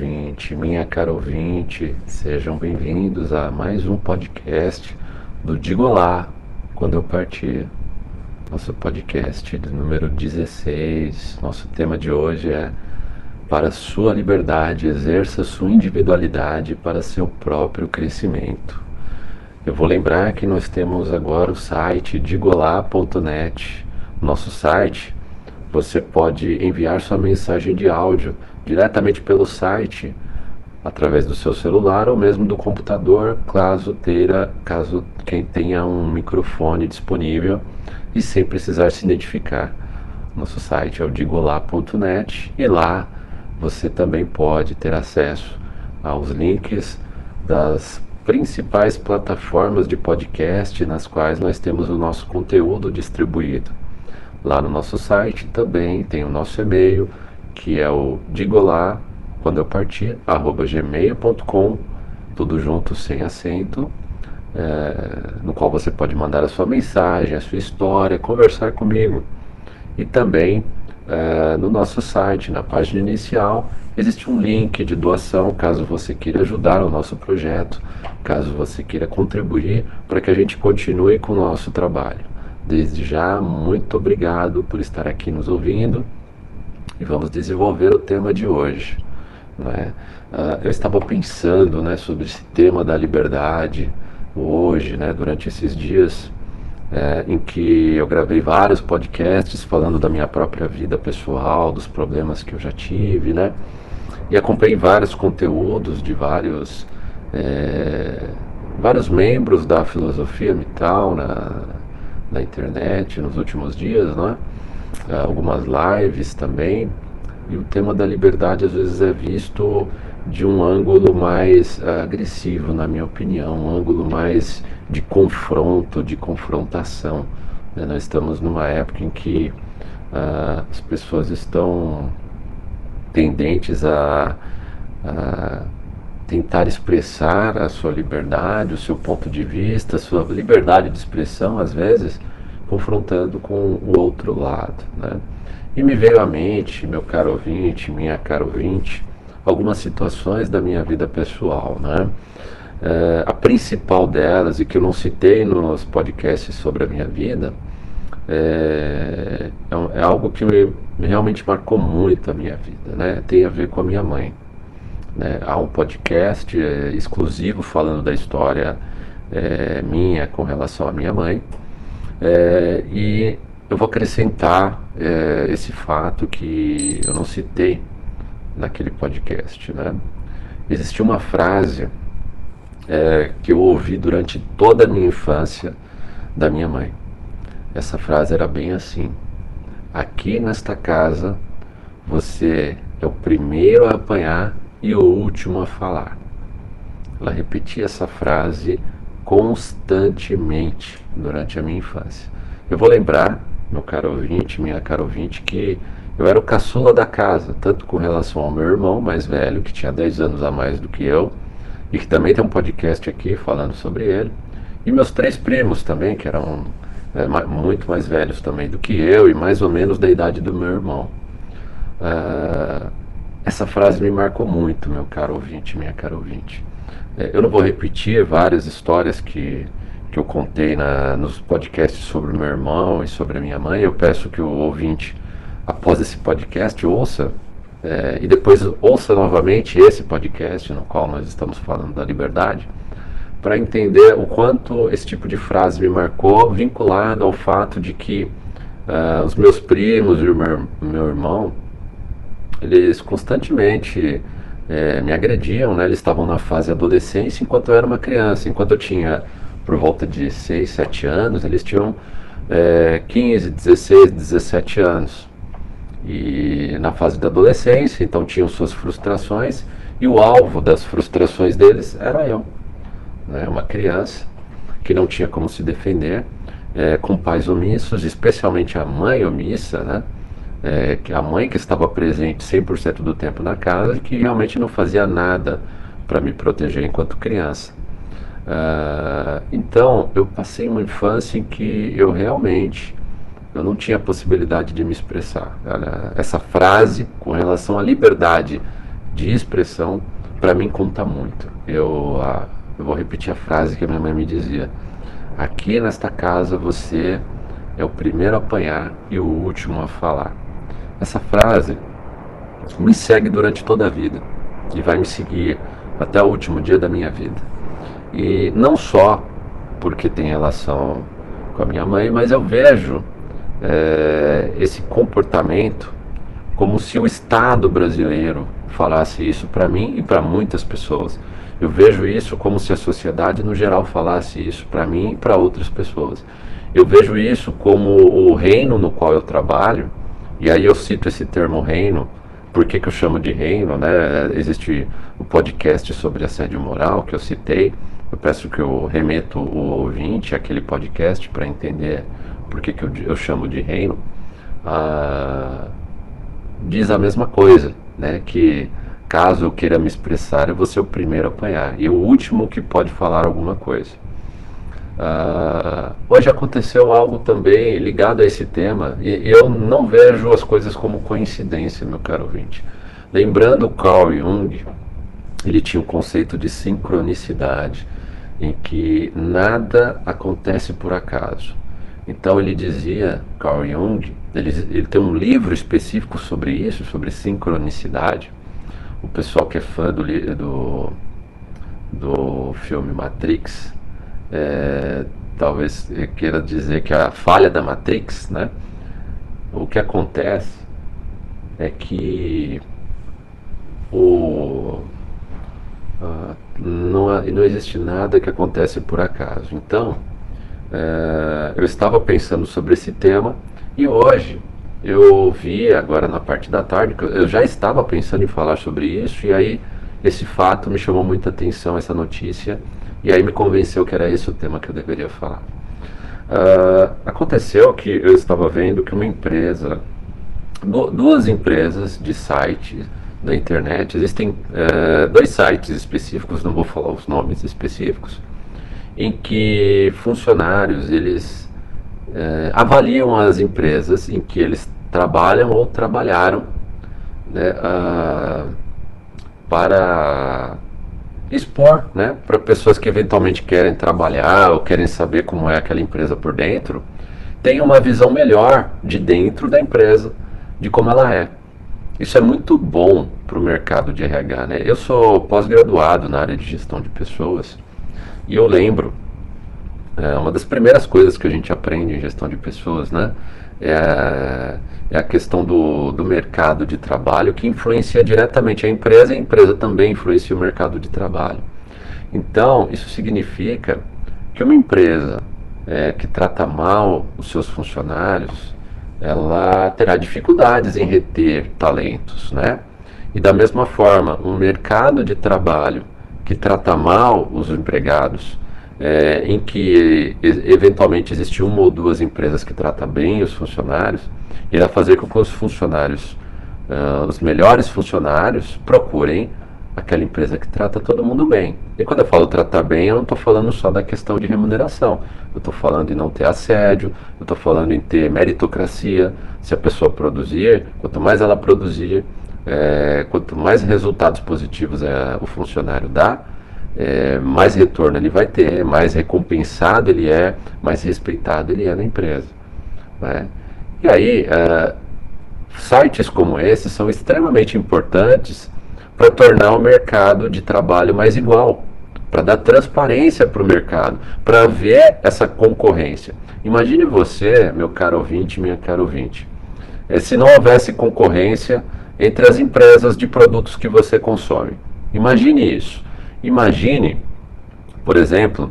ouvinte, minha cara ouvinte, sejam bem-vindos a mais um podcast do Digo quando eu partir. Nosso podcast número 16. Nosso tema de hoje é para sua liberdade, exerça sua individualidade para seu próprio crescimento. Eu vou lembrar que nós temos agora o site digolá.net, nosso site. Você pode enviar sua mensagem de áudio diretamente pelo site, através do seu celular ou mesmo do computador, caso teira, caso quem tenha um microfone disponível e sem precisar se identificar. Nosso site é o digolá.net e lá você também pode ter acesso aos links das principais plataformas de podcast nas quais nós temos o nosso conteúdo distribuído. Lá no nosso site também tem o nosso e-mail, que é o digolá, quando eu partir, arroba gmail.com, tudo junto sem acento, é, no qual você pode mandar a sua mensagem, a sua história, conversar comigo. E também é, no nosso site, na página inicial, existe um link de doação caso você queira ajudar o nosso projeto, caso você queira contribuir para que a gente continue com o nosso trabalho. Desde já, muito obrigado por estar aqui nos ouvindo e vamos desenvolver o tema de hoje. Né? Uh, eu estava pensando né, sobre esse tema da liberdade hoje, né, durante esses dias é, em que eu gravei vários podcasts falando da minha própria vida pessoal, dos problemas que eu já tive, né? E acompanhei vários conteúdos de vários, é, vários membros da filosofia mital na, na internet nos últimos dias, né? Algumas lives também. E o tema da liberdade às vezes é visto de um ângulo mais uh, agressivo, na minha opinião, um ângulo mais de confronto, de confrontação. Né? Nós estamos numa época em que uh, as pessoas estão tendentes a, a tentar expressar a sua liberdade, o seu ponto de vista, a sua liberdade de expressão, às vezes, confrontando com o outro lado. Né? E me veio à mente, meu caro ouvinte, minha caro ouvinte, algumas situações da minha vida pessoal, né? É, a principal delas, e que eu não citei nos podcasts sobre a minha vida, é, é, é algo que me, realmente marcou muito a minha vida, né? Tem a ver com a minha mãe. Né? Há um podcast é, exclusivo falando da história é, minha com relação à minha mãe. É, e eu vou acrescentar esse fato que eu não citei naquele podcast. Né? Existiu uma frase é, que eu ouvi durante toda a minha infância da minha mãe. Essa frase era bem assim: Aqui nesta casa você é o primeiro a apanhar e o último a falar. Ela repetia essa frase constantemente durante a minha infância. Eu vou lembrar, meu caro ouvinte, minha caro ouvinte, que eu era o caçula da casa, tanto com relação ao meu irmão mais velho, que tinha 10 anos a mais do que eu, e que também tem um podcast aqui falando sobre ele, e meus três primos também, que eram é, muito mais velhos também do que eu, e mais ou menos da idade do meu irmão. Uh, essa frase me marcou muito, meu caro ouvinte, minha cara ouvinte. É, eu não vou repetir várias histórias que, que eu contei na, nos podcasts sobre o meu irmão e sobre a minha mãe. Eu peço que o ouvinte após esse podcast, ouça é, e depois ouça novamente esse podcast no qual nós estamos falando da liberdade, para entender o quanto esse tipo de frase me marcou, vinculado ao fato de que uh, os meus primos e o meu, meu irmão, eles constantemente é, me agrediam, né? eles estavam na fase adolescência enquanto eu era uma criança, enquanto eu tinha por volta de 6, 7 anos, eles tinham é, 15, 16, 17 anos e na fase da adolescência, então tinham suas frustrações e o alvo das frustrações deles era eu, né? uma criança que não tinha como se defender, é, com pais omissos, especialmente a mãe omissa, né? É, que a mãe que estava presente 100% do tempo na casa, que realmente não fazia nada para me proteger enquanto criança. Uh, então, eu passei uma infância em que eu realmente eu não tinha possibilidade de me expressar. Essa frase com relação à liberdade de expressão, para mim conta muito. Eu, a, eu vou repetir a frase que a minha mãe me dizia: Aqui nesta casa você é o primeiro a apanhar e o último a falar. Essa frase me segue durante toda a vida e vai me seguir até o último dia da minha vida. E não só porque tem relação com a minha mãe, mas eu vejo é, esse comportamento como se o Estado brasileiro falasse isso para mim e para muitas pessoas. Eu vejo isso como se a sociedade no geral falasse isso para mim e para outras pessoas. Eu vejo isso como o reino no qual eu trabalho, e aí eu cito esse termo reino, por que, que eu chamo de reino, né? Existe o podcast sobre assédio moral que eu citei. Eu peço que eu remeto o ouvinte àquele podcast para entender por que, que eu, eu, chamo de reino. Ah, diz a mesma coisa, né? Que caso eu queira me expressar, eu vou ser o primeiro a apanhar e o último que pode falar alguma coisa. Uh, hoje aconteceu algo também ligado a esse tema e eu não vejo as coisas como coincidência, meu caro ouvinte. Lembrando Carl Jung, ele tinha o um conceito de sincronicidade, em que nada acontece por acaso. Então ele dizia, Carl Jung, ele, ele tem um livro específico sobre isso, sobre sincronicidade. O pessoal que é fã do, do, do filme Matrix é, talvez queira dizer que a falha da Matrix, né? O que acontece é que o, uh, não, não existe nada que acontece por acaso. Então, é, eu estava pensando sobre esse tema e hoje eu vi agora na parte da tarde, eu já estava pensando em falar sobre isso e aí esse fato me chamou muita atenção, essa notícia, e aí me convenceu que era esse o tema que eu deveria falar. Uh, aconteceu que eu estava vendo que uma empresa, duas empresas de site da internet, existem uh, dois sites específicos, não vou falar os nomes específicos, em que funcionários eles uh, avaliam as empresas em que eles trabalham ou trabalharam né, para expor, né, para pessoas que eventualmente querem trabalhar ou querem saber como é aquela empresa por dentro, tenham uma visão melhor de dentro da empresa, de como ela é. Isso é muito bom para o mercado de RH, né? Eu sou pós-graduado na área de gestão de pessoas e eu lembro, é, uma das primeiras coisas que a gente aprende em gestão de pessoas, né? É, é a questão do, do mercado de trabalho que influencia diretamente a empresa e a empresa também influencia o mercado de trabalho. Então, isso significa que uma empresa é, que trata mal os seus funcionários, ela terá dificuldades em reter talentos, né? E da mesma forma, um mercado de trabalho que trata mal os empregados, é, em que eventualmente existe uma ou duas empresas que tratam bem os funcionários, irá fazer com que os funcionários, uh, os melhores funcionários, procurem aquela empresa que trata todo mundo bem. E quando eu falo tratar bem, eu não estou falando só da questão de remuneração. Eu estou falando em não ter assédio, eu estou falando em ter meritocracia. Se a pessoa produzir, quanto mais ela produzir, é, quanto mais resultados positivos é, o funcionário dá, é, mais retorno ele vai ter, mais recompensado ele é, mais respeitado ele é na empresa. Né? E aí, uh, sites como esse são extremamente importantes para tornar o mercado de trabalho mais igual, para dar transparência para o mercado, para ver essa concorrência. Imagine você, meu caro ouvinte, minha cara ouvinte, é, se não houvesse concorrência entre as empresas de produtos que você consome. Imagine isso. Imagine, por exemplo,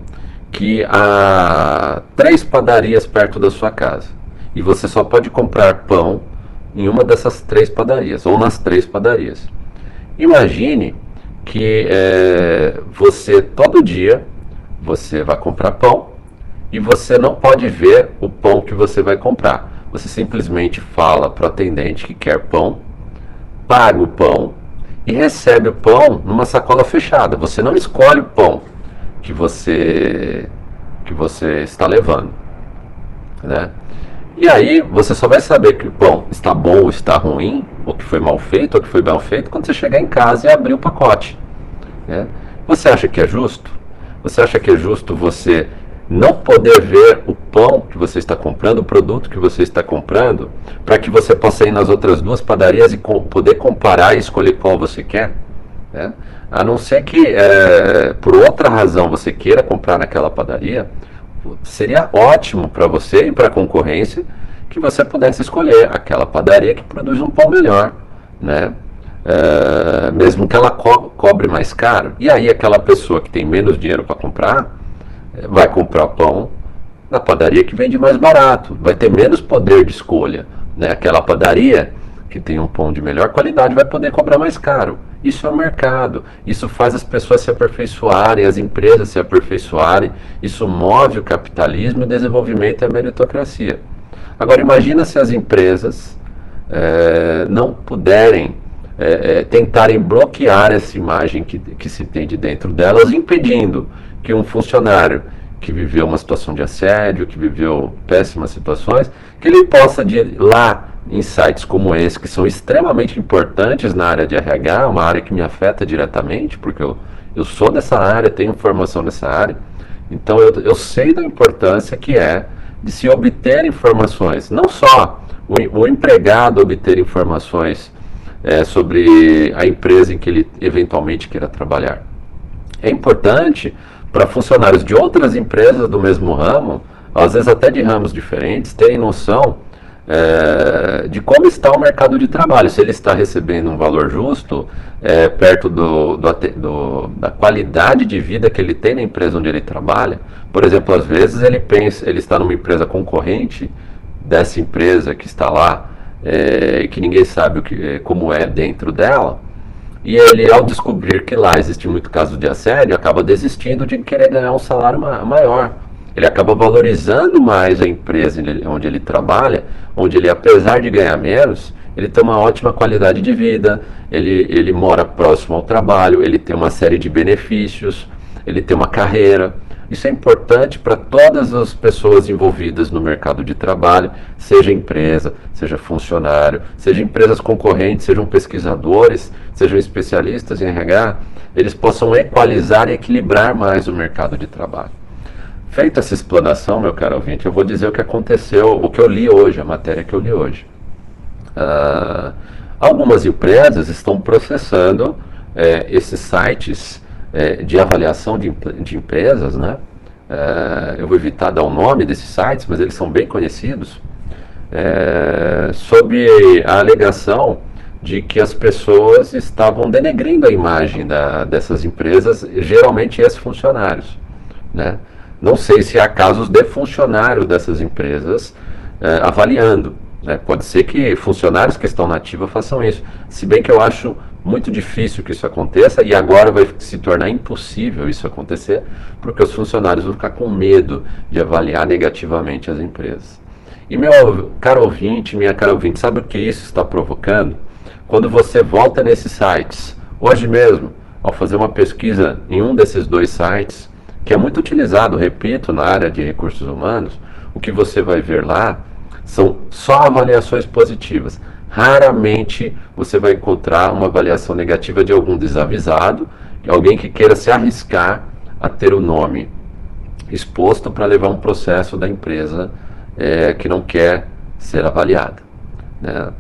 que há três padarias perto da sua casa e você só pode comprar pão em uma dessas três padarias ou nas três padarias. Imagine que é, você todo dia você vai comprar pão e você não pode ver o pão que você vai comprar. Você simplesmente fala para o atendente que quer pão, paga o pão e recebe o pão numa sacola fechada. Você não escolhe o pão que você que você está levando, né? E aí você só vai saber que o pão está bom ou está ruim o que foi mal feito, ou que foi mal feito, quando você chegar em casa e abrir o pacote. Né? Você acha que é justo? Você acha que é justo você não poder ver o pão que você está comprando, o produto que você está comprando, para que você possa ir nas outras duas padarias e poder comparar e escolher qual você quer? Né? A não ser que, é, por outra razão, você queira comprar naquela padaria, seria ótimo para você e para a concorrência que você pudesse escolher aquela padaria que produz um pão melhor, né? É, mesmo que ela co cobre mais caro. E aí aquela pessoa que tem menos dinheiro para comprar, vai comprar pão na padaria que vende mais barato, vai ter menos poder de escolha. Né? Aquela padaria que tem um pão de melhor qualidade vai poder cobrar mais caro. Isso é o mercado. Isso faz as pessoas se aperfeiçoarem, as empresas se aperfeiçoarem. Isso move o capitalismo, o desenvolvimento e a meritocracia. Agora imagina se as empresas é, não puderem é, é, tentarem bloquear essa imagem que, que se tem de dentro delas, impedindo que um funcionário que viveu uma situação de assédio, que viveu péssimas situações, que ele possa de lá em sites como esse, que são extremamente importantes na área de RH, uma área que me afeta diretamente, porque eu, eu sou dessa área, tenho formação nessa área, então eu, eu sei da importância que é de se obter informações, não só o, o empregado obter informações é, sobre a empresa em que ele eventualmente queira trabalhar. É importante para funcionários de outras empresas do mesmo ramo, às vezes até de ramos diferentes, terem noção é, de como está o mercado de trabalho, se ele está recebendo um valor justo, é, perto do, do, do, da qualidade de vida que ele tem na empresa onde ele trabalha. Por exemplo, às vezes ele pensa, ele está numa empresa concorrente dessa empresa que está lá é, que ninguém sabe o que, como é dentro dela. E ele, ao descobrir que lá existe muito caso de assédio, acaba desistindo de querer ganhar um salário ma maior. Ele acaba valorizando mais a empresa onde ele trabalha, onde ele, apesar de ganhar menos, ele tem uma ótima qualidade de vida, ele, ele mora próximo ao trabalho, ele tem uma série de benefícios, ele tem uma carreira. Isso é importante para todas as pessoas envolvidas no mercado de trabalho, seja empresa, seja funcionário, seja empresas concorrentes, sejam pesquisadores, sejam especialistas em RH, eles possam equalizar e equilibrar mais o mercado de trabalho. Feita essa explanação, meu caro ouvinte, eu vou dizer o que aconteceu, o que eu li hoje, a matéria que eu li hoje. Uh, algumas empresas estão processando é, esses sites é, de avaliação de, de empresas, né? É, eu vou evitar dar o nome desses sites, mas eles são bem conhecidos, é, sob a alegação de que as pessoas estavam denegrindo a imagem da, dessas empresas, geralmente ex-funcionários. Né? Não sei se há casos de funcionários dessas empresas é, avaliando. Né? Pode ser que funcionários que estão na ativa façam isso. Se bem que eu acho muito difícil que isso aconteça e agora vai se tornar impossível isso acontecer, porque os funcionários vão ficar com medo de avaliar negativamente as empresas. E meu caro ouvinte, minha cara ouvinte, sabe o que isso está provocando? Quando você volta nesses sites, hoje mesmo, ao fazer uma pesquisa em um desses dois sites, que é muito utilizado, repito, na área de recursos humanos, o que você vai ver lá são só avaliações positivas. Raramente você vai encontrar uma avaliação negativa de algum desavisado, alguém que queira se arriscar a ter o nome exposto para levar um processo da empresa é, que não quer ser avaliada. Né?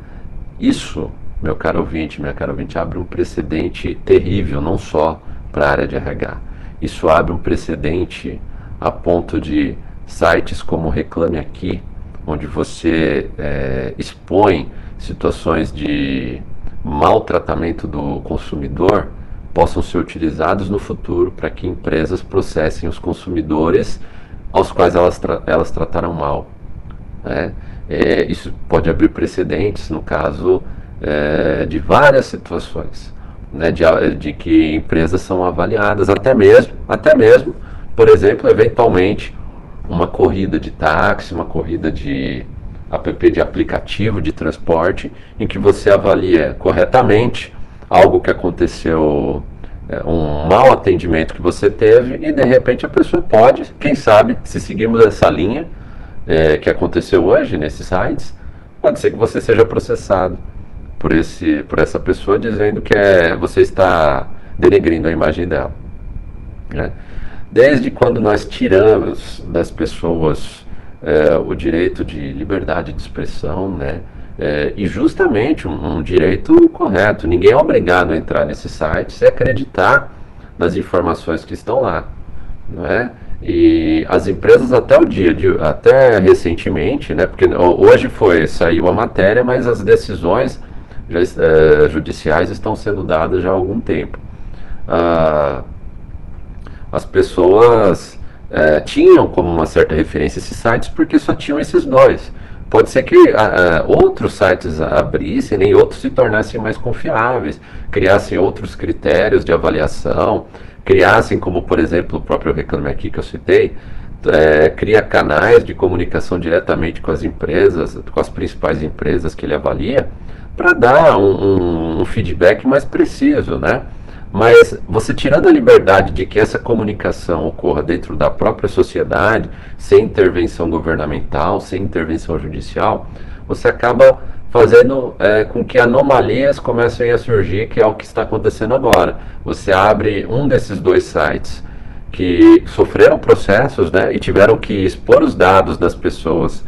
Isso, meu caro ouvinte, minha cara ouvinte, abre um precedente terrível, não só para a área de RH. Isso abre um precedente a ponto de sites como Reclame Aqui, onde você é, expõe situações de maltratamento do consumidor possam ser utilizados no futuro para que empresas processem os consumidores aos quais elas, tra elas trataram mal. Né? É, isso pode abrir precedentes no caso é, de várias situações, né? de, de que empresas são avaliadas, até mesmo, até mesmo, por exemplo, eventualmente uma corrida de táxi, uma corrida de app de aplicativo de transporte, em que você avalia corretamente algo que aconteceu, é, um mau atendimento que você teve, e de repente a pessoa pode, quem sabe, se seguirmos essa linha é, que aconteceu hoje nesses sites, pode ser que você seja processado por, esse, por essa pessoa dizendo que é, você está denegrindo a imagem dela. Né? Desde quando nós tiramos das pessoas é, o direito de liberdade de expressão, né? É, e justamente um, um, direito correto. Ninguém é obrigado a entrar nesse site se acreditar nas informações que estão lá, não é? E as empresas até o dia de, até recentemente, né? Porque hoje foi saiu a matéria, mas as decisões já, é, judiciais estão sendo dadas já há algum tempo. Ah, as pessoas é, tinham como uma certa referência esses sites porque só tinham esses dois. Pode ser que uh, outros sites abrissem e outros se tornassem mais confiáveis, criassem outros critérios de avaliação, criassem, como por exemplo o próprio Reclame Aqui que eu citei, é, cria canais de comunicação diretamente com as empresas, com as principais empresas que ele avalia, para dar um, um, um feedback mais preciso, né? Mas você tirando a liberdade de que essa comunicação ocorra dentro da própria sociedade, sem intervenção governamental, sem intervenção judicial, você acaba fazendo é, com que anomalias comecem a surgir, que é o que está acontecendo agora. Você abre um desses dois sites que sofreram processos né, e tiveram que expor os dados das pessoas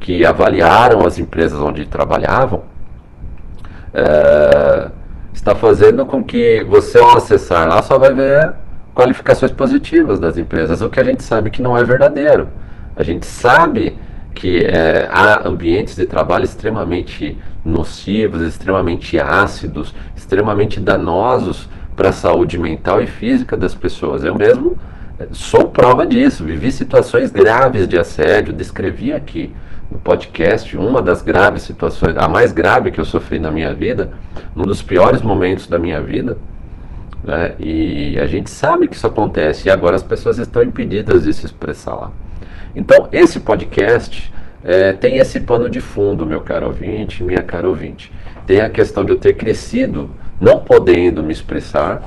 que avaliaram as empresas onde trabalhavam. É, está fazendo com que você ao acessar lá só vai ver qualificações positivas das empresas, o que a gente sabe que não é verdadeiro. A gente sabe que é, há ambientes de trabalho extremamente nocivos, extremamente ácidos, extremamente danosos para a saúde mental e física das pessoas. Eu mesmo é, sou prova disso, vivi situações graves de assédio, descrevi aqui no podcast uma das graves situações, a mais grave que eu sofri na minha vida, num dos piores momentos da minha vida. Né? E a gente sabe que isso acontece e agora as pessoas estão impedidas de se expressar lá. Então, esse podcast é, tem esse pano de fundo, meu caro ouvinte, minha cara ouvinte. Tem a questão de eu ter crescido não podendo me expressar,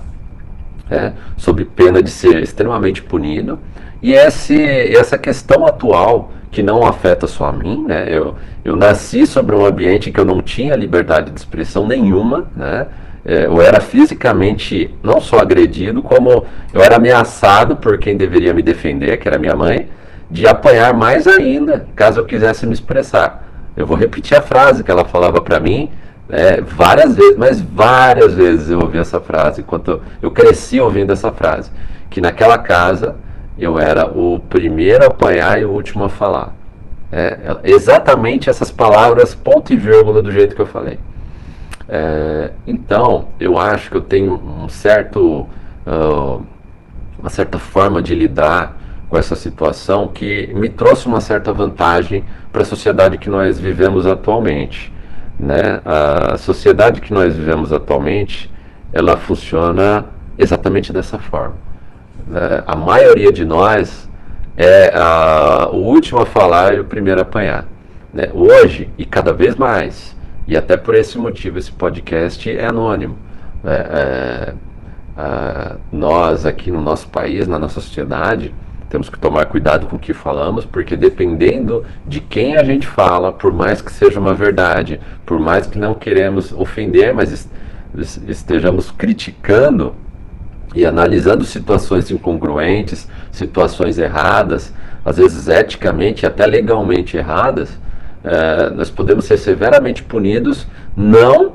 é, sob pena de ser extremamente punido, e esse, essa questão atual que não afeta só a mim, né? Eu, eu nasci sobre um ambiente que eu não tinha liberdade de expressão nenhuma, né? É, eu era fisicamente não só agredido, como eu era ameaçado por quem deveria me defender, que era minha mãe, de apanhar mais ainda, caso eu quisesse me expressar. Eu vou repetir a frase que ela falava para mim é, várias vezes, mas várias vezes eu ouvi essa frase, enquanto eu cresci ouvindo essa frase, que naquela casa eu era o primeiro a apanhar e o último a falar. É, exatamente essas palavras, ponto e vírgula, do jeito que eu falei. É, então, eu acho que eu tenho um certo, uh, uma certa forma de lidar com essa situação que me trouxe uma certa vantagem para a sociedade que nós vivemos atualmente. Né? A sociedade que nós vivemos atualmente, ela funciona exatamente dessa forma né, a maioria de nós é a, o último a falar e o primeiro a apanhar. Né? Hoje, e cada vez mais, e até por esse motivo esse podcast é anônimo. Né? É, é, nós aqui no nosso país, na nossa sociedade, temos que tomar cuidado com o que falamos, porque dependendo de quem a gente fala, por mais que seja uma verdade, por mais que não queremos ofender, mas estejamos criticando, e analisando situações incongruentes, situações erradas, às vezes eticamente e até legalmente erradas, é, nós podemos ser severamente punidos, não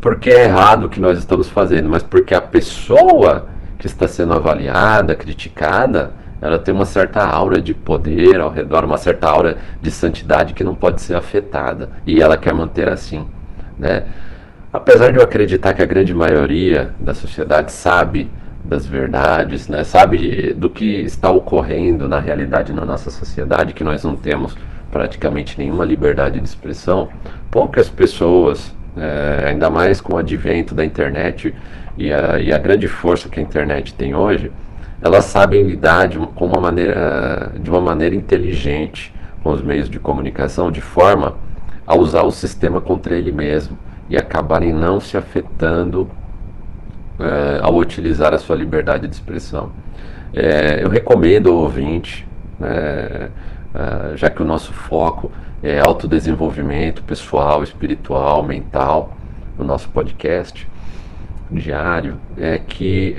porque é errado o que nós estamos fazendo, mas porque a pessoa que está sendo avaliada, criticada, ela tem uma certa aura de poder ao redor, uma certa aura de santidade que não pode ser afetada, e ela quer manter assim, né? Apesar de eu acreditar que a grande maioria da sociedade sabe das verdades, né? sabe do que está ocorrendo na realidade na nossa sociedade, que nós não temos praticamente nenhuma liberdade de expressão, poucas pessoas, é, ainda mais com o advento da internet e a, e a, grande força que a internet tem hoje, elas sabem lidar de, com uma maneira, de uma maneira inteligente com os meios de comunicação, de forma a usar o sistema contra ele mesmo e acabarem não se afetando é, ao utilizar a sua liberdade de expressão. É, eu recomendo ao ouvinte, né, é, já que o nosso foco é autodesenvolvimento pessoal, espiritual, mental, o nosso podcast diário, é que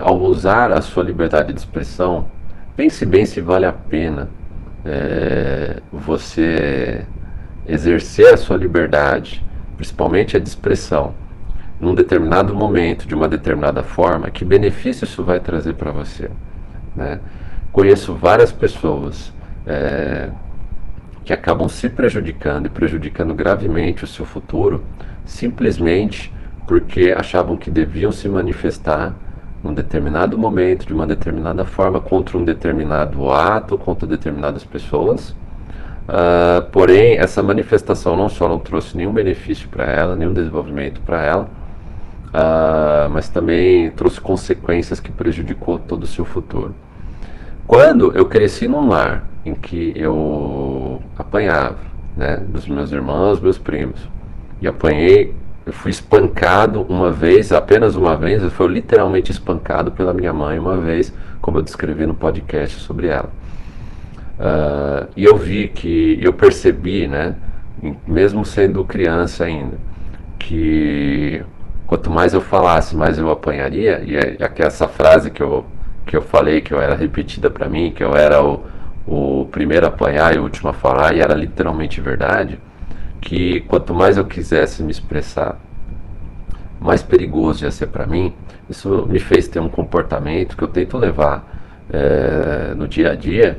ao usar a sua liberdade de expressão, pense bem se vale a pena você exercer a sua liberdade, principalmente a de expressão, num determinado momento, de uma determinada forma, que benefício isso vai trazer para você. Né? Conheço várias pessoas é, que acabam se prejudicando e prejudicando gravemente o seu futuro, simplesmente porque achavam que deviam se manifestar num determinado momento, de uma determinada forma, contra um determinado ato, contra determinadas pessoas. Uh, porém, essa manifestação não só não trouxe nenhum benefício para ela, nenhum desenvolvimento para ela, uh, mas também trouxe consequências que prejudicou todo o seu futuro. Quando eu cresci num lar em que eu apanhava, né, dos meus irmãos, meus primos, e apanhei eu fui espancado uma vez, apenas uma vez, eu fui literalmente espancado pela minha mãe uma vez, como eu descrevi no podcast sobre ela. Uh, e eu vi que, eu percebi, né, mesmo sendo criança ainda, que quanto mais eu falasse, mais eu apanharia, e é, é essa frase que eu, que eu falei, que eu era repetida para mim, que eu era o, o primeiro a apanhar e o último a falar, e era literalmente verdade que quanto mais eu quisesse me expressar, mais perigoso ia ser para mim. Isso me fez ter um comportamento que eu tento levar é, no dia a dia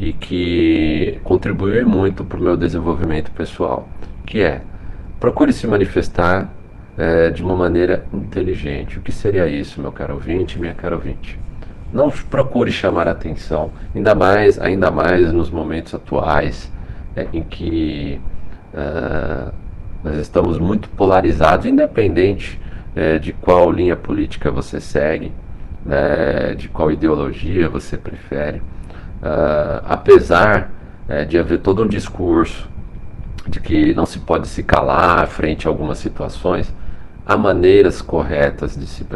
e que contribuiu muito para o meu desenvolvimento pessoal, que é procure se manifestar é, de uma maneira inteligente. O que seria isso, meu caro ouvinte, minha cara ouvinte? Não procure chamar atenção, ainda mais, ainda mais nos momentos atuais é, em que Uh, nós estamos muito polarizados, independente uh, de qual linha política você segue, né, de qual ideologia você prefere. Uh, apesar eh, de haver todo um discurso de que não se pode se calar frente a algumas situações, há maneiras corretas de se,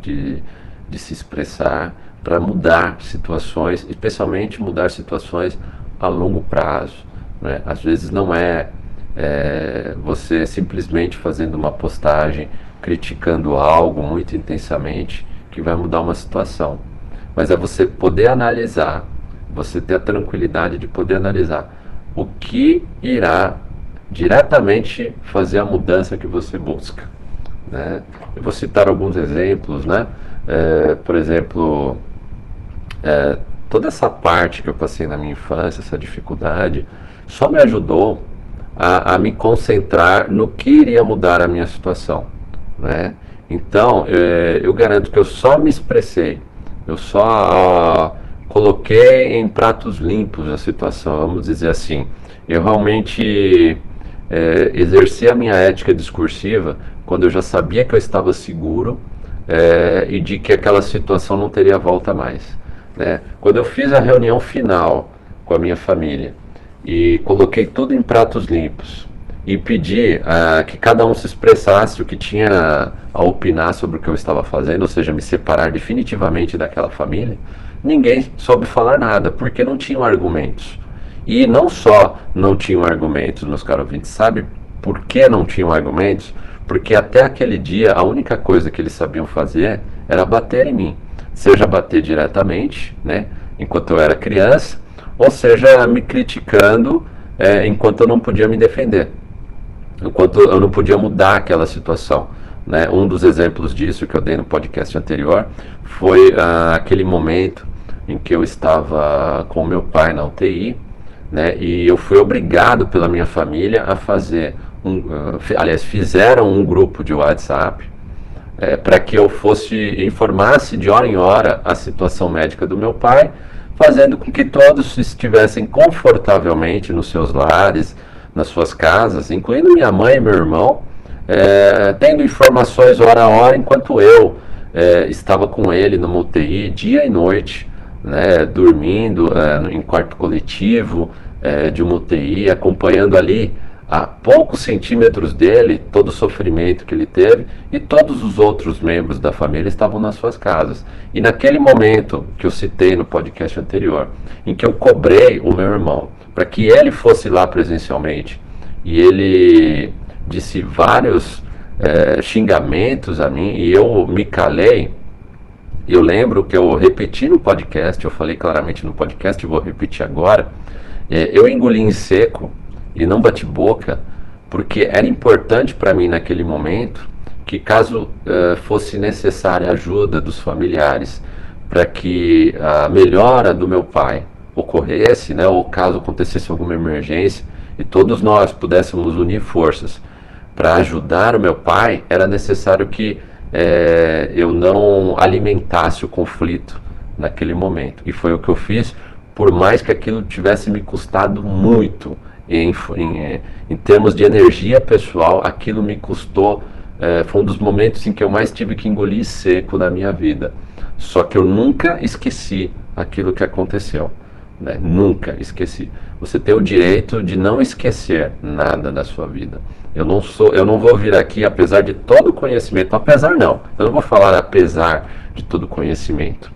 de, de se expressar para mudar situações, especialmente mudar situações a longo prazo. Né? Às vezes não é é, você simplesmente fazendo uma postagem criticando algo muito intensamente que vai mudar uma situação. Mas é você poder analisar, você ter a tranquilidade de poder analisar o que irá diretamente fazer a mudança que você busca. Né? Eu vou citar alguns exemplos, né? É, por exemplo, é, toda essa parte que eu passei na minha infância, essa dificuldade, só me ajudou a, a me concentrar no que iria mudar a minha situação. Né? Então, é, eu garanto que eu só me expressei, eu só coloquei em pratos limpos a situação, vamos dizer assim. Eu realmente é, exerci a minha ética discursiva quando eu já sabia que eu estava seguro é, e de que aquela situação não teria volta mais. Né? Quando eu fiz a reunião final com a minha família, e coloquei tudo em pratos limpos e pedi uh, que cada um se expressasse o que tinha a opinar sobre o que eu estava fazendo, ou seja, me separar definitivamente daquela família, ninguém soube falar nada, porque não tinham argumentos. E não só não tinham argumentos, meus caros ouvintes, sabe por que não tinham argumentos? Porque até aquele dia a única coisa que eles sabiam fazer era bater em mim. Seja bater diretamente, né, enquanto eu era criança, ou seja, me criticando é, enquanto eu não podia me defender, enquanto eu não podia mudar aquela situação. Né? Um dos exemplos disso que eu dei no podcast anterior foi ah, aquele momento em que eu estava com meu pai na UTI, né? E eu fui obrigado pela minha família a fazer um, uh, aliás, fizeram um grupo de WhatsApp é, para que eu fosse informasse de hora em hora a situação médica do meu pai fazendo com que todos estivessem confortavelmente nos seus lares, nas suas casas, incluindo minha mãe e meu irmão, é, tendo informações hora a hora, enquanto eu é, estava com ele no UTI dia e noite, né, dormindo é, em quarto coletivo de uma UTI, acompanhando ali a poucos centímetros dele, todo o sofrimento que ele teve, e todos os outros membros da família estavam nas suas casas. E naquele momento que eu citei no podcast anterior, em que eu cobrei o meu irmão para que ele fosse lá presencialmente, e ele disse vários é, xingamentos a mim e eu me calei. Eu lembro que eu repeti no podcast, eu falei claramente no podcast, vou repetir agora. É, eu engoli em seco e não bati boca, porque era importante para mim naquele momento que, caso uh, fosse necessária a ajuda dos familiares para que a melhora do meu pai ocorresse, né, ou caso acontecesse alguma emergência e todos nós pudéssemos unir forças para ajudar o meu pai, era necessário que é, eu não alimentasse o conflito naquele momento. E foi o que eu fiz, por mais que aquilo tivesse me custado muito em, em, é, em termos de energia pessoal, aquilo me custou. É, foi um dos momentos em que eu mais tive que engolir seco na minha vida. Só que eu nunca esqueci aquilo que aconteceu. Né? Nunca esqueci. Você tem o direito de não esquecer nada da sua vida. Eu não sou, eu não vou vir aqui apesar de todo o conhecimento, apesar não. Eu não vou falar apesar de todo o conhecimento.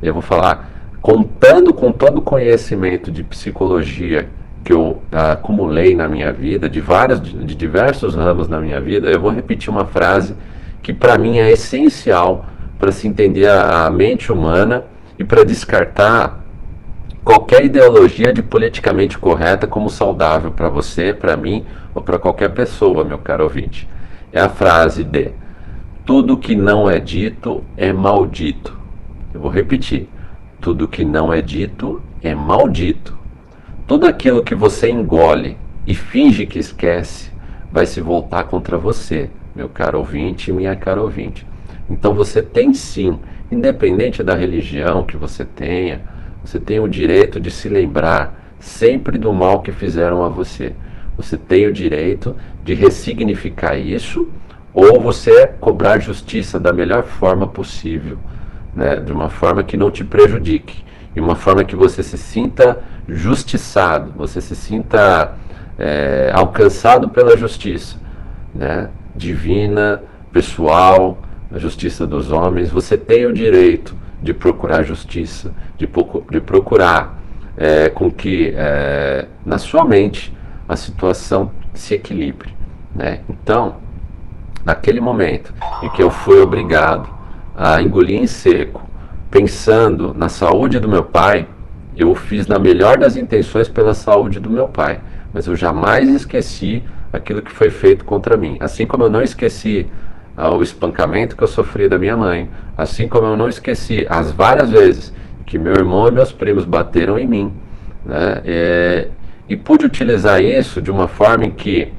Eu vou falar contando com todo o conhecimento de psicologia que eu ah, acumulei na minha vida, de vários, de, diversos ramos na minha vida, eu vou repetir uma frase que para mim é essencial para se entender a, a mente humana e para descartar qualquer ideologia de politicamente correta como saudável para você, para mim ou para qualquer pessoa, meu caro ouvinte. É a frase de tudo que não é dito é maldito. Eu vou repetir. Tudo que não é dito é maldito. Tudo aquilo que você engole e finge que esquece vai se voltar contra você, meu caro ouvinte e minha cara ouvinte. Então você tem sim, independente da religião que você tenha, você tem o direito de se lembrar sempre do mal que fizeram a você. Você tem o direito de ressignificar isso ou você cobrar justiça da melhor forma possível, né? de uma forma que não te prejudique, de uma forma que você se sinta justiçado, você se sinta é, alcançado pela justiça né? divina, pessoal, a justiça dos homens. Você tem o direito de procurar justiça, de, de procurar é, com que é, na sua mente a situação se equilibre. Né? Então, naquele momento em que eu fui obrigado a engolir em seco, pensando na saúde do meu pai, eu fiz na melhor das intenções pela saúde do meu pai, mas eu jamais esqueci aquilo que foi feito contra mim. Assim como eu não esqueci ao espancamento que eu sofri da minha mãe, assim como eu não esqueci as várias vezes que meu irmão e meus primos bateram em mim, né? É, e pude utilizar isso de uma forma em que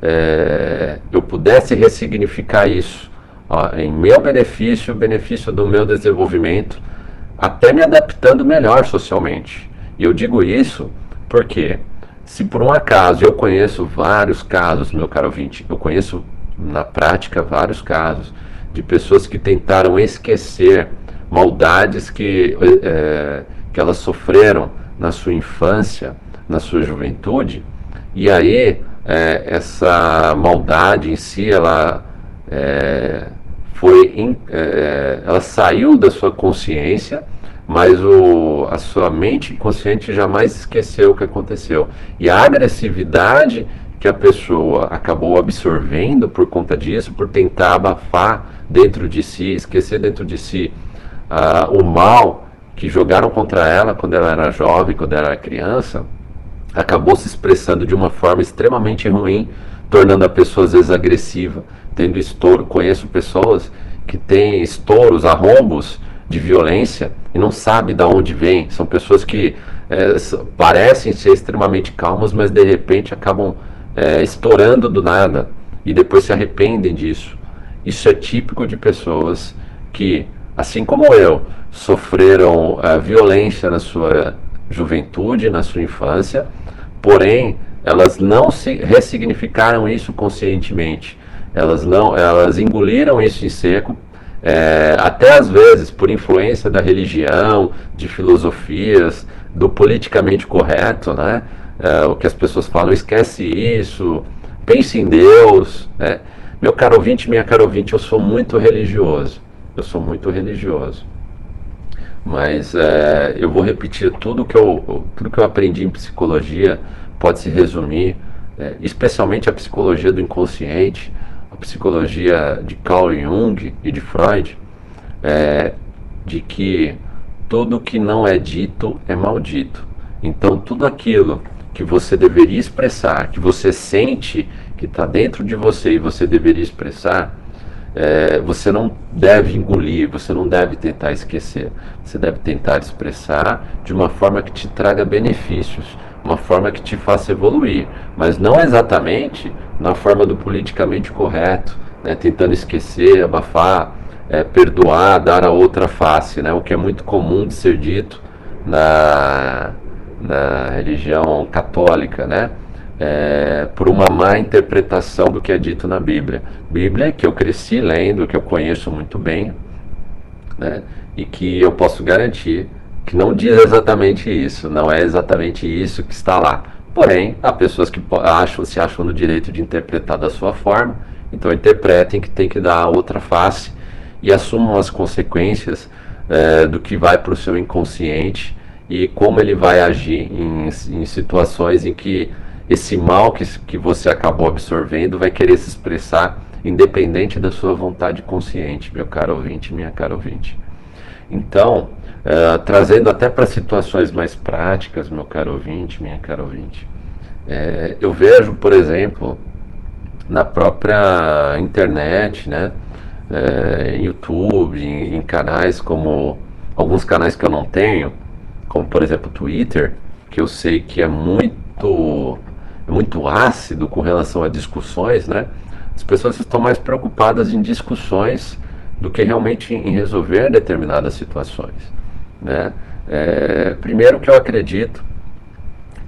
é, eu pudesse ressignificar isso ó, em meu benefício, benefício do meu desenvolvimento, até me adaptando melhor socialmente. E eu digo isso porque, se por um acaso eu conheço vários casos, meu caro ouvinte, eu conheço na prática vários casos de pessoas que tentaram esquecer maldades que, é, que elas sofreram na sua infância, na sua juventude, e aí é, essa maldade em si, ela é, foi, in, é, ela saiu da sua consciência, mas o, a sua mente consciente jamais esqueceu o que aconteceu. E a agressividade que a pessoa acabou absorvendo por conta disso, por tentar abafar dentro de si, esquecer dentro de si uh, o mal que jogaram contra ela quando ela era jovem, quando ela era criança, acabou se expressando de uma forma extremamente ruim, tornando a pessoa às vezes agressiva, tendo estouro. Conheço pessoas que têm estouros, arrombos de violência e não sabe de onde vem. São pessoas que é, parecem ser extremamente calmas, mas de repente acabam é, estourando do nada e depois se arrependem disso. Isso é típico de pessoas que, assim como eu, sofreram é, violência na sua juventude, na sua infância, porém elas não se ressignificaram isso conscientemente. Elas não, elas engoliram isso em seco, é, até às vezes por influência da religião, de filosofias, do politicamente correto, né? é, o que as pessoas falam, esquece isso, pense em Deus. Né? Meu caro ouvinte, minha caro ouvinte, eu sou muito religioso. Eu sou muito religioso. Mas é, eu vou repetir tudo que eu, tudo que eu aprendi em psicologia pode se resumir, é, especialmente a psicologia do inconsciente, a psicologia de Carl Jung e de Freud, é, de que tudo que não é dito é maldito. Então, tudo aquilo que você deveria expressar, que você sente que está dentro de você e você deveria expressar, é, você não deve engolir, você não deve tentar esquecer. Você deve tentar expressar de uma forma que te traga benefícios, uma forma que te faça evoluir, mas não exatamente na forma do politicamente correto, né, tentando esquecer, abafar, é, perdoar, dar a outra face, né, o que é muito comum de ser dito na, na religião católica, né? É, por uma má interpretação do que é dito na Bíblia. Bíblia que eu cresci lendo, que eu conheço muito bem, né? e que eu posso garantir que não diz exatamente isso, não é exatamente isso que está lá. Porém, há pessoas que acham, se acham no direito de interpretar da sua forma, então interpretem que tem que dar outra face e assumam as consequências é, do que vai para o seu inconsciente e como ele vai agir em, em situações em que esse mal que, que você acabou absorvendo vai querer se expressar independente da sua vontade consciente, meu caro ouvinte, minha cara ouvinte. Então, uh, trazendo até para situações mais práticas, meu caro ouvinte, minha cara ouvinte, é, eu vejo, por exemplo, na própria internet, né, é, YouTube, em, em, canais como alguns canais que eu não tenho, como por exemplo Twitter, que eu sei que é muito é muito ácido com relação a discussões, né? As pessoas estão mais preocupadas em discussões do que realmente em resolver determinadas situações, né? É, primeiro que eu acredito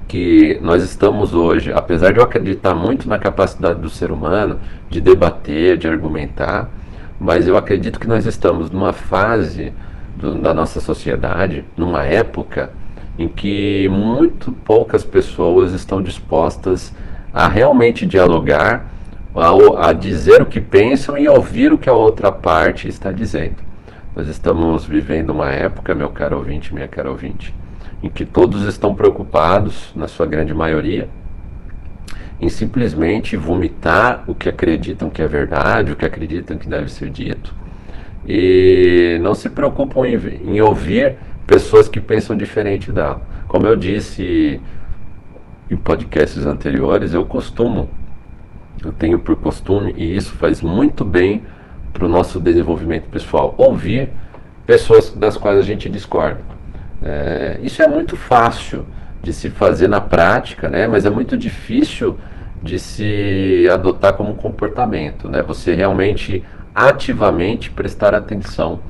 que nós estamos hoje, apesar de eu acreditar muito na capacidade do ser humano de debater, de argumentar, mas eu acredito que nós estamos numa fase do, da nossa sociedade, numa época em que muito poucas pessoas estão dispostas a realmente dialogar, a, a dizer o que pensam e ouvir o que a outra parte está dizendo. Nós estamos vivendo uma época, meu caro ouvinte, minha cara ouvinte, em que todos estão preocupados, na sua grande maioria, em simplesmente vomitar o que acreditam que é verdade, o que acreditam que deve ser dito, e não se preocupam em, em ouvir pessoas que pensam diferente dela. Como eu disse em podcasts anteriores, eu costumo, eu tenho por costume, e isso faz muito bem para o nosso desenvolvimento pessoal, ouvir pessoas das quais a gente discorda. É, isso é muito fácil de se fazer na prática, né? mas é muito difícil de se adotar como comportamento. Né? Você realmente ativamente prestar atenção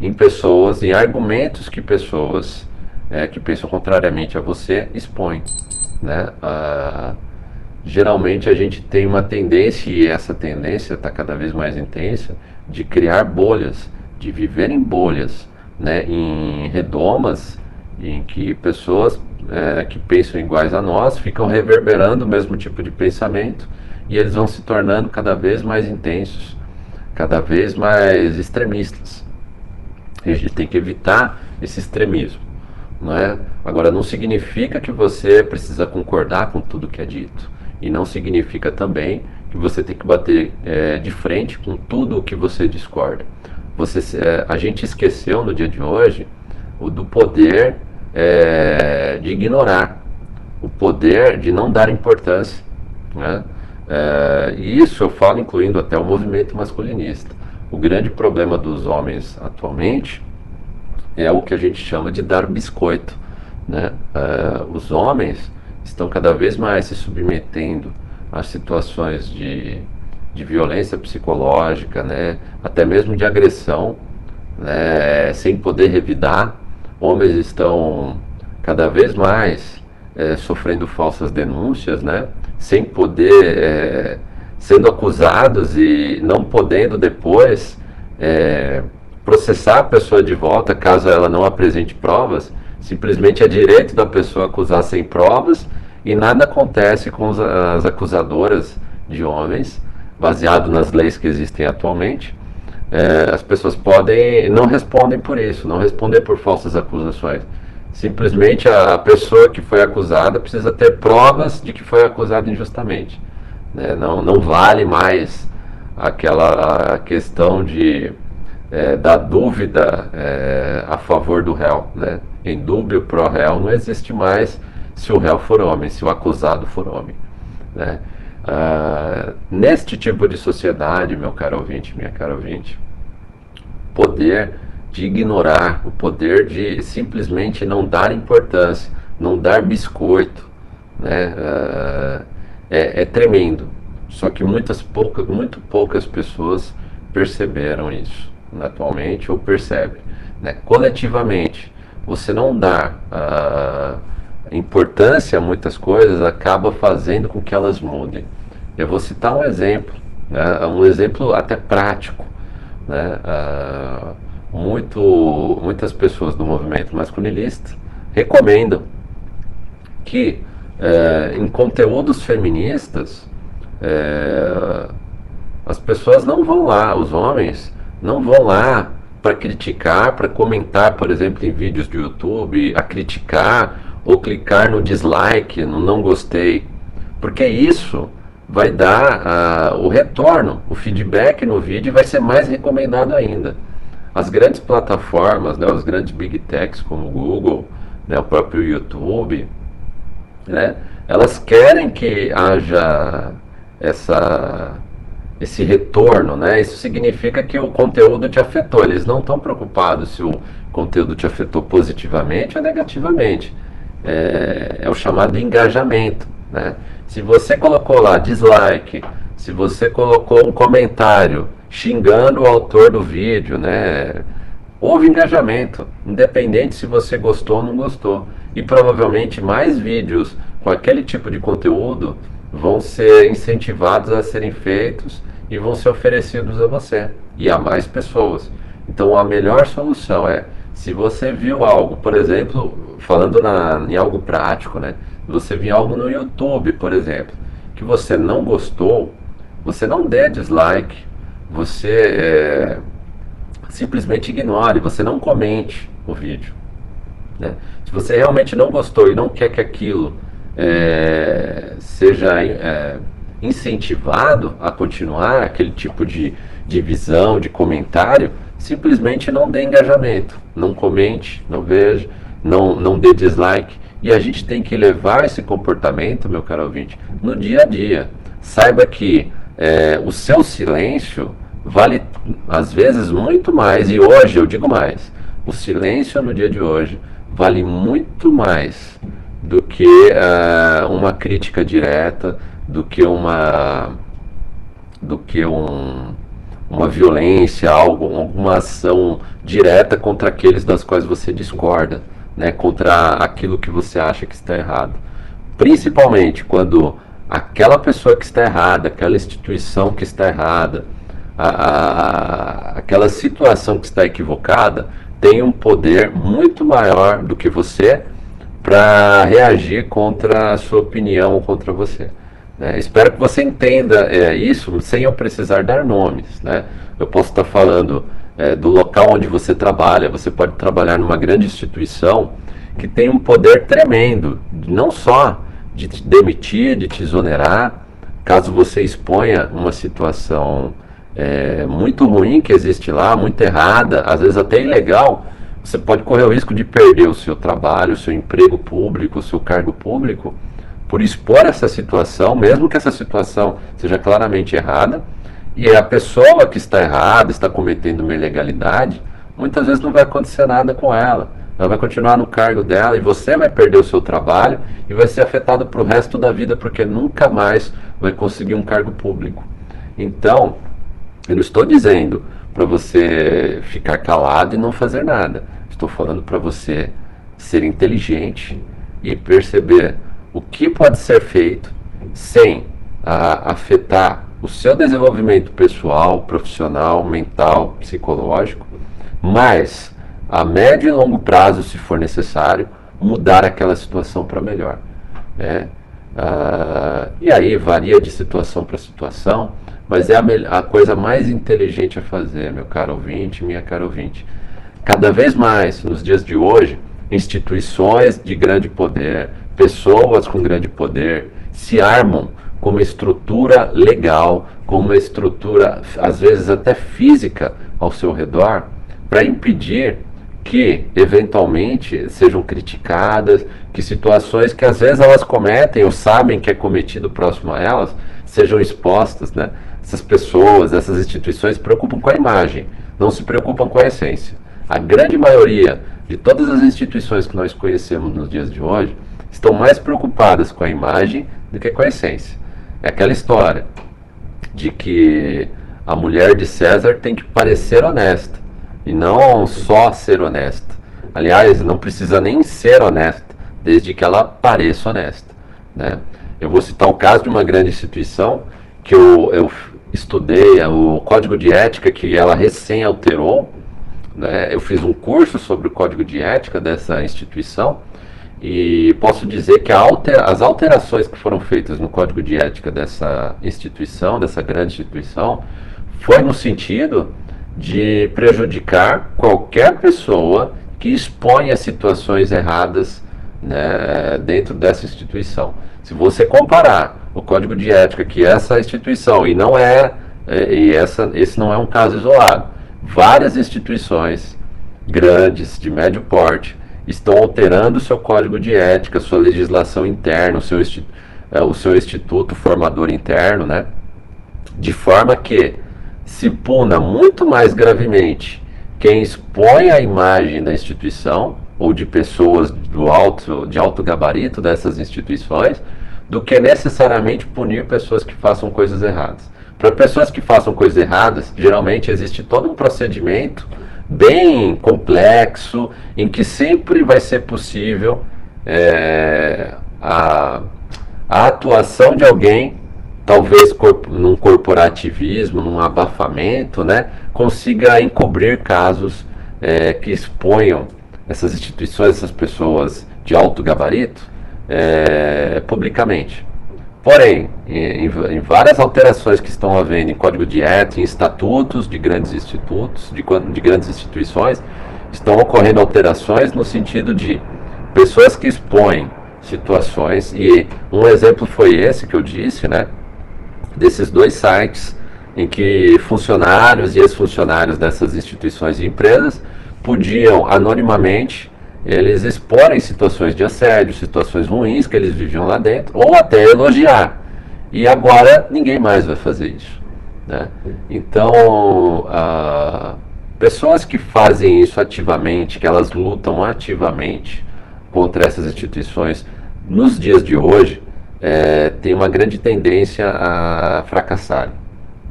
em pessoas, em argumentos que pessoas é, que pensam contrariamente a você expõem. Né? Ah, geralmente a gente tem uma tendência, e essa tendência está cada vez mais intensa, de criar bolhas, de viver em bolhas, né? em redomas, em que pessoas é, que pensam iguais a nós ficam reverberando o mesmo tipo de pensamento e eles vão se tornando cada vez mais intensos, cada vez mais extremistas. A gente tem que evitar esse extremismo. Não é? Agora, não significa que você precisa concordar com tudo que é dito. E não significa também que você tem que bater é, de frente com tudo o que você discorda. Você, é, a gente esqueceu no dia de hoje o do poder é, de ignorar, o poder de não dar importância. Né? E isso eu falo incluindo até o movimento masculinista. O grande problema dos homens atualmente é o que a gente chama de dar biscoito. Né? Os homens estão cada vez mais se submetendo a situações de, de violência psicológica, né? até mesmo de agressão, né? sem poder revidar homens estão cada vez mais é, sofrendo falsas denúncias, né? Sem poder, é, sendo acusados e não podendo depois é, processar a pessoa de volta caso ela não apresente provas. Simplesmente é direito da pessoa acusar sem provas e nada acontece com as acusadoras de homens, baseado nas leis que existem atualmente é, as pessoas podem não respondem por isso, não responder por falsas acusações. Simplesmente a, pessoa que foi acusada precisa ter provas de que foi acusada injustamente. Né? Não, não vale mais aquela questão de é, da dúvida é, a favor do réu, né? Em dúbio pro réu não existe mais se o réu for homem, se o acusado for homem, né? Ah, neste tipo de sociedade, meu caro ouvinte, minha cara ouvinte, poder de ignorar, o poder de simplesmente não dar importância, não dar biscoito, né? Ah, é, é tremendo. Só que muitas poucas, muito poucas pessoas perceberam isso atualmente ou percebem. Né? Coletivamente, você não dá uh, importância a muitas coisas, acaba fazendo com que elas mudem. Eu vou citar um exemplo, né? um exemplo até prático. Né? Uh, muito, muitas pessoas do movimento masculinista recomendam que uh, em conteúdos feministas uh, as pessoas não vão lá, os homens não vão lá para criticar, para comentar, por exemplo, em vídeos do YouTube, a criticar ou clicar no dislike, no não gostei, porque isso vai dar uh, o retorno, o feedback no vídeo vai ser mais recomendado ainda. As grandes plataformas, né, os grandes big techs como o Google, né, o próprio YouTube, né, elas querem que haja essa esse retorno, né? Isso significa que o conteúdo te afetou. Eles não estão preocupados se o conteúdo te afetou positivamente ou negativamente. É, é o chamado engajamento, né? Se você colocou lá dislike, se você colocou um comentário xingando o autor do vídeo, né? Houve engajamento, independente se você gostou ou não gostou. E provavelmente mais vídeos com aquele tipo de conteúdo vão ser incentivados a serem feitos e vão ser oferecidos a você e a mais pessoas. Então a melhor solução é, se você viu algo, por exemplo, falando na, em algo prático, né? Você viu algo no YouTube, por exemplo, que você não gostou, você não dê dislike, você é, simplesmente ignore, você não comente o vídeo. Né? Se você realmente não gostou e não quer que aquilo é, seja é, incentivado a continuar aquele tipo de, de visão, de comentário, simplesmente não dê engajamento, não comente, não veja, não, não dê dislike. E a gente tem que levar esse comportamento, meu caro ouvinte, no dia a dia. Saiba que é, o seu silêncio vale, às vezes, muito mais, e hoje eu digo mais: o silêncio no dia de hoje vale muito mais do que uh, uma crítica direta, do que uma do que um, uma violência, algo, alguma ação direta contra aqueles das quais você discorda, né, contra aquilo que você acha que está errado. Principalmente quando aquela pessoa que está errada, aquela instituição que está errada, a, a, aquela situação que está equivocada, tem um poder muito maior do que você para reagir contra a sua opinião ou contra você. Né? Espero que você entenda é, isso sem eu precisar dar nomes. Né? Eu posso estar falando é, do local onde você trabalha. Você pode trabalhar numa grande instituição que tem um poder tremendo, não só de te demitir, de te exonerar, caso você exponha uma situação é, muito ruim que existe lá, muito errada, às vezes até ilegal você pode correr o risco de perder o seu trabalho, o seu emprego público, o seu cargo público, por expor essa situação, mesmo que essa situação seja claramente errada, e a pessoa que está errada, está cometendo uma ilegalidade, muitas vezes não vai acontecer nada com ela. Ela vai continuar no cargo dela e você vai perder o seu trabalho e vai ser afetado para o resto da vida porque nunca mais vai conseguir um cargo público. Então, eu não estou dizendo para você ficar calado e não fazer nada. Estou falando para você ser inteligente e perceber o que pode ser feito sem a, afetar o seu desenvolvimento pessoal, profissional, mental, psicológico, mas a médio e longo prazo, se for necessário, mudar aquela situação para melhor. Né? Ah, e aí varia de situação para situação, mas é a, a coisa mais inteligente a fazer, meu caro ouvinte, minha cara ouvinte Cada vez mais, nos dias de hoje, instituições de grande poder, pessoas com grande poder, se armam com uma estrutura legal, com uma estrutura, às vezes até física, ao seu redor, para impedir que eventualmente sejam criticadas, que situações que às vezes elas cometem ou sabem que é cometido próximo a elas sejam expostas, né? Essas pessoas, essas instituições se preocupam com a imagem, não se preocupam com a essência. A grande maioria de todas as instituições que nós conhecemos nos dias de hoje estão mais preocupadas com a imagem do que com a essência. É aquela história de que a mulher de César tem que parecer honesta e não só ser honesta. Aliás, não precisa nem ser honesta, desde que ela pareça honesta. Né? Eu vou citar o caso de uma grande instituição que eu, eu estudei, o código de ética que ela recém alterou. Né? Eu fiz um curso sobre o código de ética dessa instituição e posso dizer que alter, as alterações que foram feitas no código de ética dessa instituição, dessa grande instituição, foi no sentido de prejudicar qualquer pessoa que expõe a situações erradas né, dentro dessa instituição. Se você comparar o código de ética que essa instituição, e não é, é e essa, esse não é um caso isolado, várias instituições grandes, de médio porte, estão alterando seu código de ética, sua legislação interna, o seu, é, o seu instituto formador interno, né? de forma que se puna muito mais gravemente quem expõe a imagem da instituição ou de pessoas do alto, de alto gabarito dessas instituições, do que necessariamente punir pessoas que façam coisas erradas. Para pessoas que façam coisas erradas, geralmente existe todo um procedimento bem complexo, em que sempre vai ser possível é, a, a atuação de alguém talvez corp num corporativismo, num abafamento, né, consiga encobrir casos é, que exponham essas instituições, essas pessoas de alto gabarito, é, publicamente. Porém, em, em, várias alterações que estão havendo em código de ética, em estatutos de grandes institutos, de, de grandes instituições, estão ocorrendo alterações no sentido de pessoas que expõem situações, e um exemplo foi esse que eu disse, né? desses dois sites em que funcionários e ex-funcionários dessas instituições e empresas podiam anonimamente eles exporem situações de assédio, situações ruins que eles viviam lá dentro, ou até elogiar. E agora ninguém mais vai fazer isso. Né? Então, uh, pessoas que fazem isso ativamente, que elas lutam ativamente contra essas instituições, nos dias de hoje, é, tem uma grande tendência a fracassar.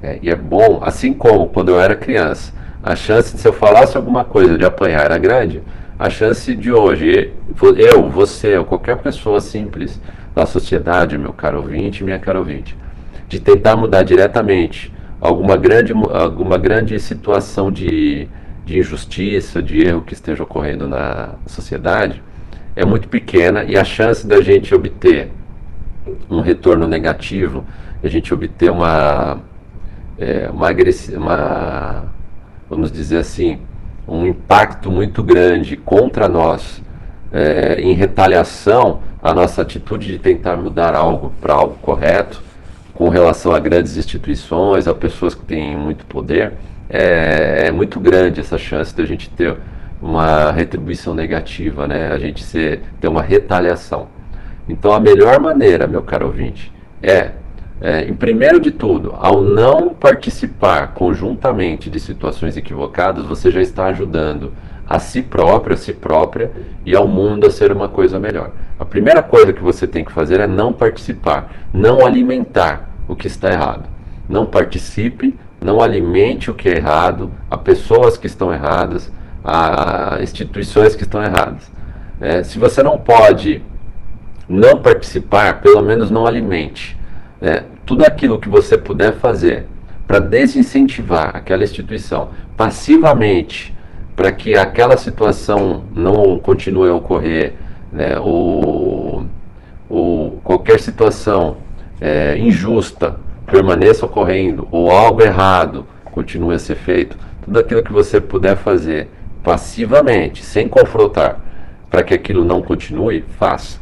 É, e é bom, assim como quando eu era criança, a chance de se eu falasse alguma coisa de apanhar era grande, a chance de hoje, eu, você, ou qualquer pessoa simples da sociedade, meu caro ouvinte, minha caro ouvinte, de tentar mudar diretamente alguma grande, alguma grande situação de, de injustiça, de erro que esteja ocorrendo na sociedade, é muito pequena e a chance da gente obter um retorno negativo, a gente obter uma, é, uma, uma, vamos dizer assim, um impacto muito grande contra nós, é, em retaliação à nossa atitude de tentar mudar algo para algo correto, com relação a grandes instituições, a pessoas que têm muito poder, é, é muito grande essa chance de a gente ter uma retribuição negativa, né? a gente ser, ter uma retaliação. Então, a melhor maneira, meu caro ouvinte, é, é, primeiro de tudo, ao não participar conjuntamente de situações equivocadas, você já está ajudando a si próprio, a si própria e ao mundo a ser uma coisa melhor. A primeira coisa que você tem que fazer é não participar, não alimentar o que está errado. Não participe, não alimente o que é errado, a pessoas que estão erradas, a instituições que estão erradas. É, se você não pode não participar, pelo menos não alimente. Né? Tudo aquilo que você puder fazer para desincentivar aquela instituição passivamente, para que aquela situação não continue a ocorrer, né? ou, ou qualquer situação é, injusta permaneça ocorrendo, ou algo errado continue a ser feito, tudo aquilo que você puder fazer passivamente, sem confrontar, para que aquilo não continue, faça.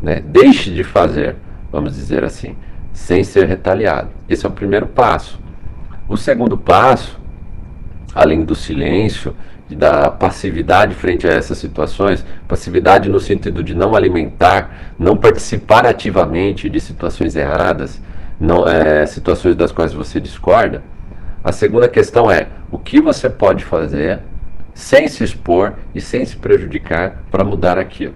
Né? Deixe de fazer, vamos dizer assim. Sem ser retaliado. Esse é o primeiro passo. O segundo passo, além do silêncio, da passividade frente a essas situações, passividade no sentido de não alimentar, não participar ativamente de situações erradas, não, é, situações das quais você discorda. A segunda questão é o que você pode fazer sem se expor e sem se prejudicar para mudar aquilo.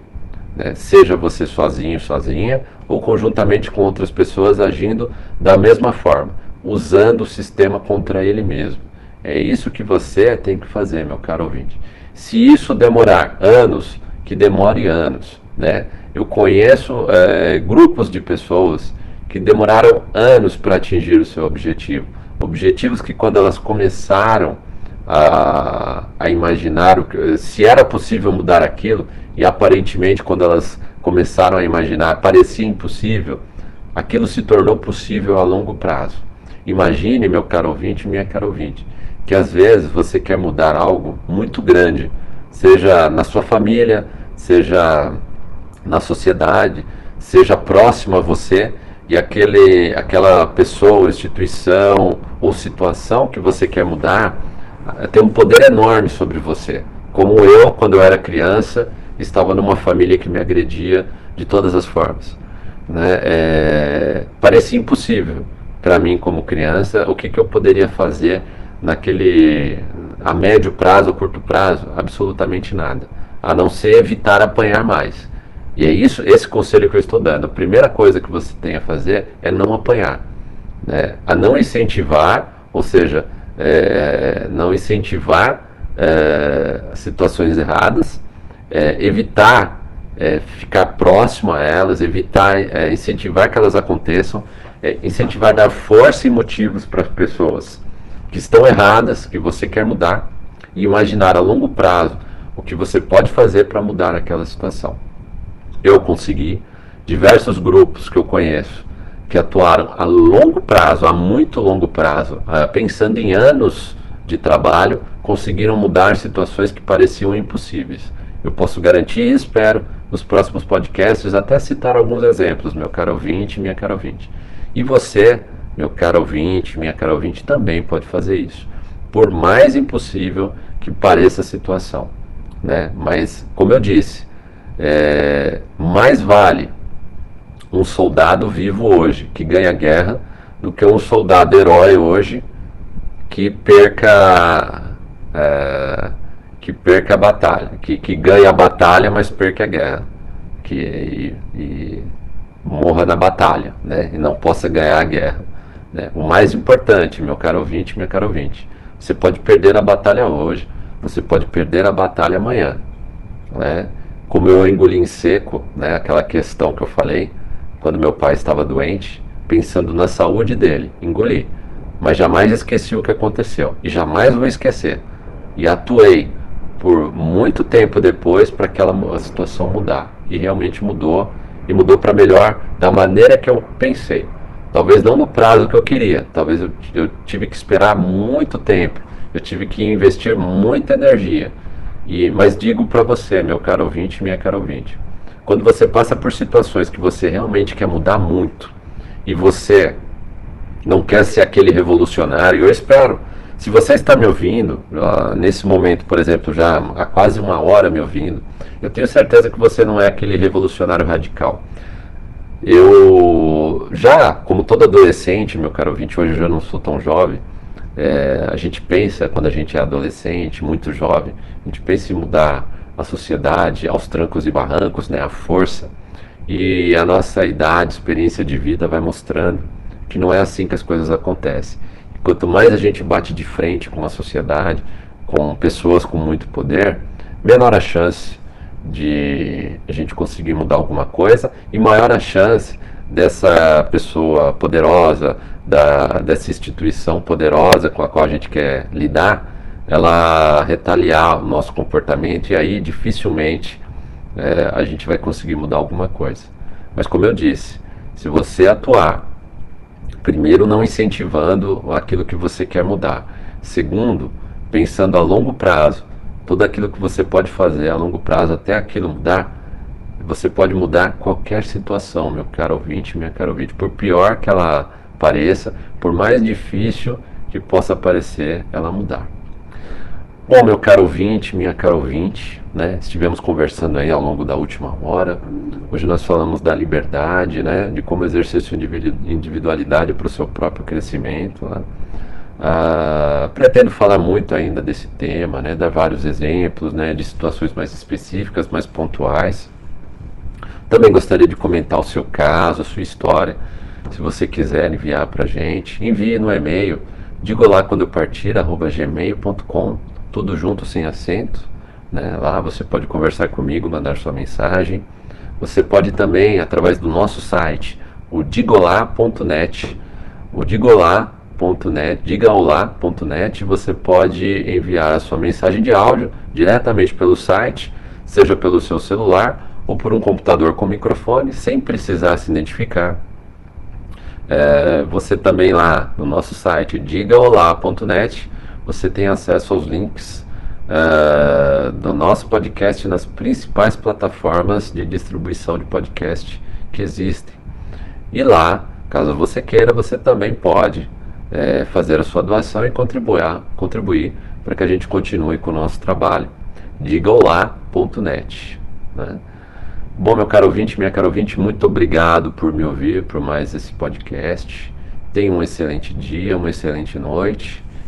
Né? Seja você sozinho, sozinha, ou conjuntamente com outras pessoas agindo da mesma forma, usando o sistema contra ele mesmo. É isso que você tem que fazer, meu caro ouvinte. Se isso demorar anos, que demore anos. Né? Eu conheço é, grupos de pessoas que demoraram anos para atingir o seu objetivo. Objetivos que, quando elas começaram a, a imaginar o, se era possível mudar aquilo, e aparentemente, quando elas começaram a imaginar, parecia impossível, aquilo se tornou possível a longo prazo. Imagine, meu caro ouvinte, minha caro ouvinte, que às vezes você quer mudar algo muito grande, seja na sua família, seja na sociedade, seja próximo a você, e aquele, aquela pessoa, instituição ou situação que você quer mudar eh, tem um poder enorme sobre você. Como eu, quando eu era criança, estava numa família que me agredia de todas as formas. Né? É, parecia impossível para mim, como criança, o que, que eu poderia fazer naquele a médio prazo, a curto prazo, absolutamente nada, a não ser evitar apanhar mais. E é isso, esse conselho que eu estou dando. A primeira coisa que você tem a fazer é não apanhar, né? a não incentivar, ou seja, é, não incentivar é, situações erradas, é, evitar é, ficar próximo a elas, evitar é, incentivar que elas aconteçam, é, incentivar dar força e motivos para as pessoas que estão erradas, que você quer mudar, e imaginar a longo prazo o que você pode fazer para mudar aquela situação. Eu consegui diversos grupos que eu conheço que atuaram a longo prazo, a muito longo prazo, pensando em anos de trabalho, conseguiram mudar situações que pareciam impossíveis. Eu posso garantir e espero nos próximos podcasts até citar alguns exemplos, meu caro ouvinte, minha cara ouvinte. E você meu caro ouvinte, minha cara ouvinte, também pode fazer isso. Por mais impossível que pareça a situação. Né? Mas, como eu disse, é, mais vale um soldado vivo hoje que ganha guerra do que um soldado herói hoje que perca é, que perca a batalha, que, que ganha a batalha, mas perca a guerra, que e, e morra na batalha, né? E não possa ganhar a guerra. Né? O mais importante, meu caro ouvinte, minha caro ouvinte, você pode perder a batalha hoje, você pode perder a batalha amanhã. Né? Como eu engoli em seco, né, aquela questão que eu falei, quando meu pai estava doente, pensando na saúde dele, engoli. Mas jamais esqueci o que aconteceu e jamais vou esquecer. E atuei por muito tempo depois para aquela situação mudar. E realmente mudou, e mudou para melhor da maneira que eu pensei. Talvez não no prazo que eu queria, talvez eu, eu tive que esperar muito tempo, eu tive que investir muita energia. E, mas digo para você, meu caro ouvinte, minha cara ouvinte, quando você passa por situações que você realmente quer mudar muito e você não quer ser aquele revolucionário, eu espero. Se você está me ouvindo, nesse momento, por exemplo, já há quase uma hora me ouvindo, eu tenho certeza que você não é aquele revolucionário radical. Eu já, como todo adolescente, meu caro ouvinte, hoje eu já não sou tão jovem, é, a gente pensa, quando a gente é adolescente, muito jovem, a gente pensa em mudar a sociedade aos trancos e barrancos, né, a força. E a nossa idade, experiência de vida vai mostrando que não é assim que as coisas acontecem. Quanto mais a gente bate de frente com a sociedade, com pessoas com muito poder, menor a chance de a gente conseguir mudar alguma coisa e maior a chance dessa pessoa poderosa, da, dessa instituição poderosa com a qual a gente quer lidar, ela retaliar o nosso comportamento e aí dificilmente é, a gente vai conseguir mudar alguma coisa. Mas como eu disse, se você atuar, primeiro não incentivando aquilo que você quer mudar, segundo, pensando a longo prazo. Tudo aquilo que você pode fazer a longo prazo até aquilo mudar, você pode mudar qualquer situação, meu caro ouvinte, minha caro ouvinte, por pior que ela pareça, por mais difícil que possa parecer ela mudar. Bom, meu caro ouvinte, minha caro ouvinte, né? Estivemos conversando aí ao longo da última hora. Hoje nós falamos da liberdade, né? De como exercer sua individualidade para o seu próprio crescimento. Né? Ah, pretendo falar muito ainda desse tema, né? Dar vários exemplos, né? De situações mais específicas, mais pontuais. Também gostaria de comentar o seu caso, a sua história. Se você quiser enviar para gente, envie no e-mail digo lá quando eu partir, arroba gmail.com, tudo junto sem acento. Né? Lá você pode conversar comigo, mandar sua mensagem. Você pode também, através do nosso site, o digolá.net, o digolá.net, digaolá.net, você pode enviar a sua mensagem de áudio diretamente pelo site, seja pelo seu celular ou por um computador com microfone, sem precisar se identificar. É, você também lá no nosso site digaolá.net, você tem acesso aos links uh, do nosso podcast nas principais plataformas de distribuição de podcast que existem. E lá, caso você queira, você também pode é, fazer a sua doação e contribuir, contribuir para que a gente continue com o nosso trabalho. Digaolá.net. Né? Bom, meu caro ouvinte, minha caro ouvinte, muito obrigado por me ouvir por mais esse podcast. Tenha um excelente dia, uma excelente noite